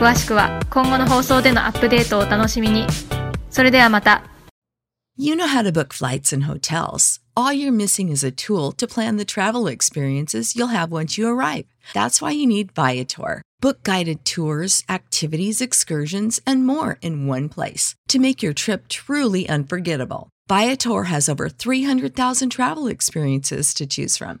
詳しくは今後の放送でのアップデートをお楽しみに。それではまた。 You know how to book flights and hotels. All you're missing is a tool to plan the travel experiences you'll have once you arrive. That's why you need Viator. Book guided tours, activities, excursions, and more in one place to make your trip truly unforgettable. Viator has over 300,000 travel experiences to choose from.